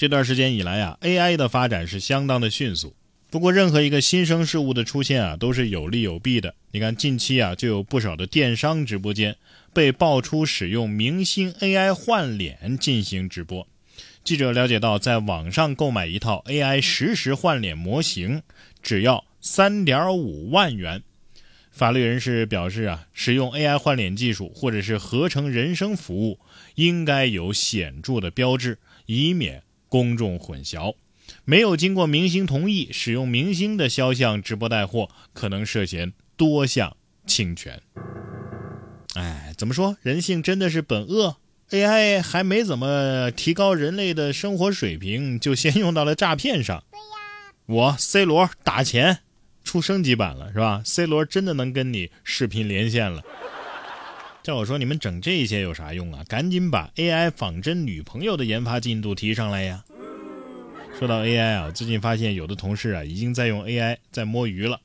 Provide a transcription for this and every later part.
这段时间以来啊，AI 的发展是相当的迅速。不过，任何一个新生事物的出现啊，都是有利有弊的。你看，近期啊，就有不少的电商直播间被爆出使用明星 AI 换脸进行直播。记者了解到，在网上购买一套 AI 实时换脸模型，只要三点五万元。法律人士表示啊，使用 AI 换脸技术或者是合成人声服务，应该有显著的标志，以免公众混淆。没有经过明星同意使用明星的肖像直播带货，可能涉嫌多项侵权。哎，怎么说？人性真的是本恶？AI 还没怎么提高人类的生活水平，就先用到了诈骗上。我 C 罗打钱出升级版了，是吧？C 罗真的能跟你视频连线了。叫我说，你们整这些有啥用啊？赶紧把 AI 仿真女朋友的研发进度提上来呀！说到 AI 啊，最近发现有的同事啊已经在用 AI 在摸鱼了，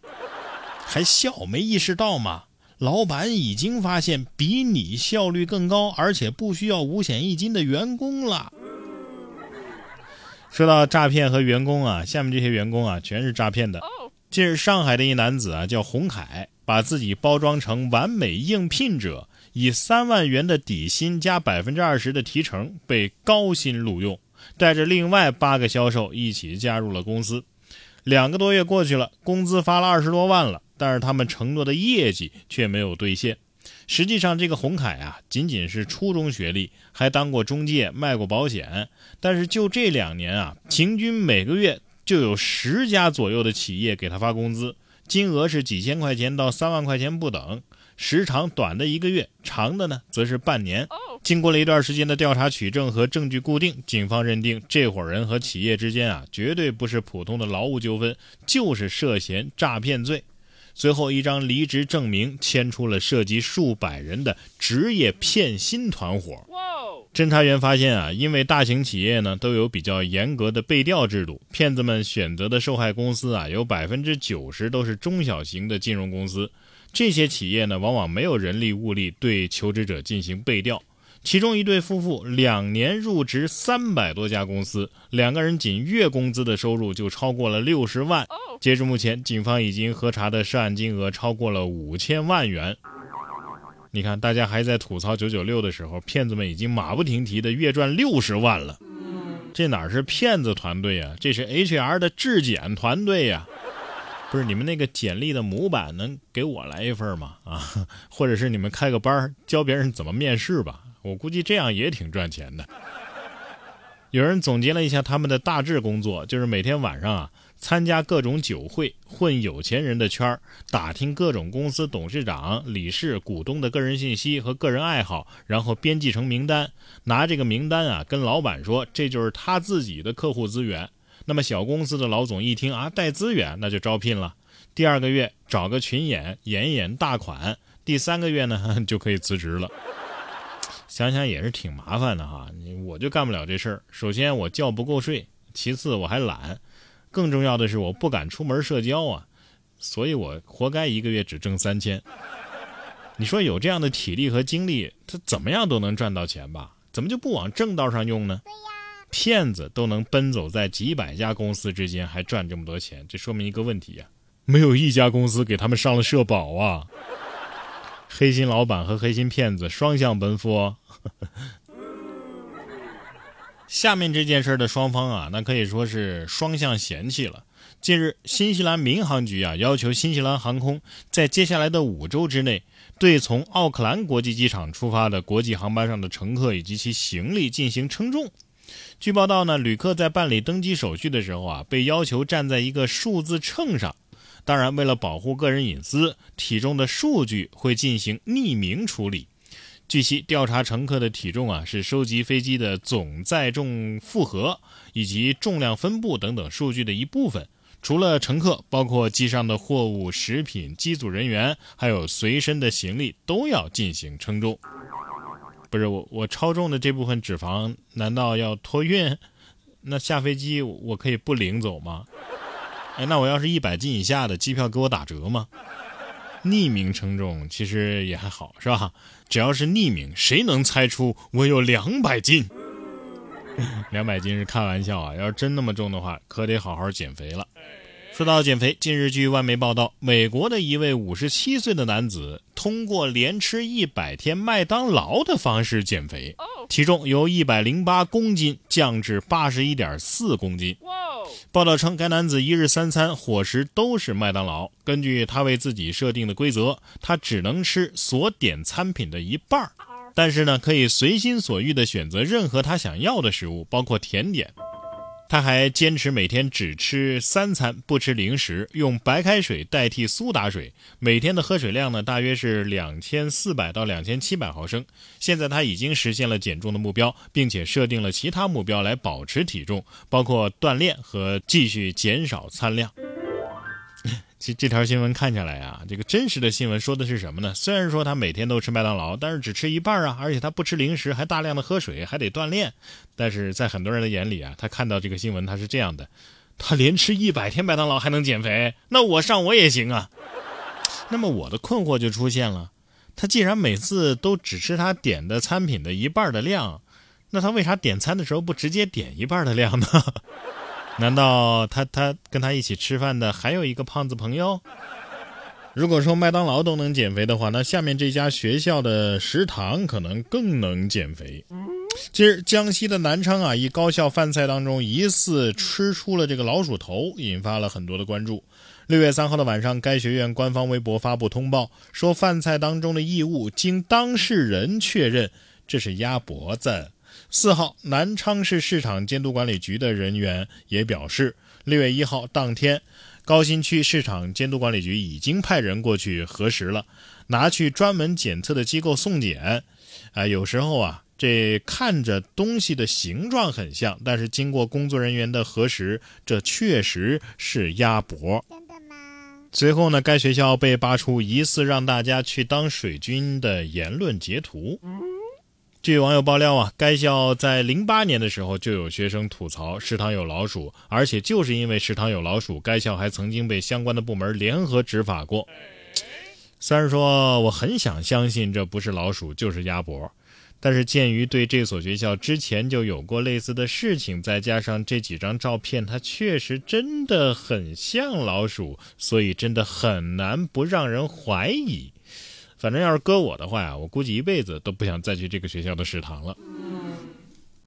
还笑没意识到吗？老板已经发现比你效率更高，而且不需要五险一金的员工了。说到诈骗和员工啊，下面这些员工啊全是诈骗的。近日，上海的一男子啊叫洪凯，把自己包装成完美应聘者，以三万元的底薪加百分之二十的提成被高薪录用。带着另外八个销售一起加入了公司，两个多月过去了，工资发了二十多万了，但是他们承诺的业绩却没有兑现。实际上，这个洪凯啊，仅仅是初中学历，还当过中介，卖过保险，但是就这两年啊，平均每个月就有十家左右的企业给他发工资，金额是几千块钱到三万块钱不等。时长短的一个月，长的呢则是半年。经过了一段时间的调查取证和证据固定，警方认定这伙人和企业之间啊，绝对不是普通的劳务纠纷，就是涉嫌诈骗罪。随后，一张离职证明牵出了涉及数百人的职业骗薪团伙。侦查员发现啊，因为大型企业呢都有比较严格的背调制度，骗子们选择的受害公司啊，有百分之九十都是中小型的金融公司。这些企业呢，往往没有人力物力对求职者进行背调。其中一对夫妇两年入职三百多家公司，两个人仅月工资的收入就超过了六十万。截至目前，警方已经核查的涉案金额超过了五千万元。你看，大家还在吐槽九九六的时候，骗子们已经马不停蹄的月赚六十万了。这哪是骗子团队啊，这是 HR 的质检团队呀！不是你们那个简历的模板能给我来一份吗？啊，或者是你们开个班教别人怎么面试吧？我估计这样也挺赚钱的。有人总结了一下他们的大致工作，就是每天晚上啊参加各种酒会，混有钱人的圈儿，打听各种公司董事长、理事、股东的个人信息和个人爱好，然后编辑成名单，拿这个名单啊跟老板说，这就是他自己的客户资源。那么小公司的老总一听啊，带资源，那就招聘了。第二个月找个群演演演大款，第三个月呢 就可以辞职了。想想也是挺麻烦的哈，我就干不了这事儿。首先我觉不够睡，其次我还懒，更重要的是我不敢出门社交啊，所以我活该一个月只挣三千。你说有这样的体力和精力，他怎么样都能赚到钱吧？怎么就不往正道上用呢？骗子都能奔走在几百家公司之间，还赚这么多钱，这说明一个问题呀，没有一家公司给他们上了社保啊！黑心老板和黑心骗子双向奔赴。下面这件事的双方啊，那可以说是双向嫌弃了。近日，新西兰民航局啊要求新西兰航空在接下来的五周之内，对从奥克兰国际机场出发的国际航班上的乘客以及其行李进行称重。据报道呢，旅客在办理登机手续的时候啊，被要求站在一个数字秤上。当然，为了保护个人隐私，体重的数据会进行匿名处理。据悉，调查乘客的体重啊，是收集飞机的总载重负荷以及重量分布等等数据的一部分。除了乘客，包括机上的货物、食品、机组人员，还有随身的行李，都要进行称重。不是我，我超重的这部分脂肪难道要托运？那下飞机我可以不领走吗？哎，那我要是一百斤以下的机票给我打折吗？匿名称重其实也还好，是吧？只要是匿名，谁能猜出我有两百斤？两百斤是开玩笑啊，要是真那么重的话，可得好好减肥了。说到减肥，近日据外媒报道，美国的一位五十七岁的男子通过连吃一百天麦当劳的方式减肥，体重由一百零八公斤降至八十一点四公斤。报道称，该男子一日三餐伙食都是麦当劳。根据他为自己设定的规则，他只能吃所点餐品的一半儿，但是呢，可以随心所欲地选择任何他想要的食物，包括甜点。他还坚持每天只吃三餐，不吃零食，用白开水代替苏打水。每天的喝水量呢，大约是两千四百到两千七百毫升。现在他已经实现了减重的目标，并且设定了其他目标来保持体重，包括锻炼和继续减少餐量。其这条新闻看下来啊，这个真实的新闻说的是什么呢？虽然说他每天都吃麦当劳，但是只吃一半啊，而且他不吃零食，还大量的喝水，还得锻炼。但是在很多人的眼里啊，他看到这个新闻，他是这样的：他连吃一百天麦当劳还能减肥，那我上我也行啊。那么我的困惑就出现了：他既然每次都只吃他点的餐品的一半的量，那他为啥点餐的时候不直接点一半的量呢？难道他他跟他一起吃饭的还有一个胖子朋友？如果说麦当劳都能减肥的话，那下面这家学校的食堂可能更能减肥。近日，江西的南昌啊，一高校饭菜当中疑似吃出了这个老鼠头，引发了很多的关注。六月三号的晚上，该学院官方微博发布通报，说饭菜当中的异物经当事人确认，这是鸭脖子。四号，南昌市市场监督管理局的人员也表示，六月一号当天，高新区市场监督管理局已经派人过去核实了，拿去专门检测的机构送检。啊，有时候啊，这看着东西的形状很像，但是经过工作人员的核实，这确实是鸭脖。随后呢，该学校被扒出疑似让大家去当水军的言论截图。据网友爆料啊，该校在零八年的时候就有学生吐槽食堂有老鼠，而且就是因为食堂有老鼠，该校还曾经被相关的部门联合执法过。虽然说我很想相信这不是老鼠就是鸭脖，但是鉴于对这所学校之前就有过类似的事情，再加上这几张照片，它确实真的很像老鼠，所以真的很难不让人怀疑。反正要是搁我的话呀，我估计一辈子都不想再去这个学校的食堂了。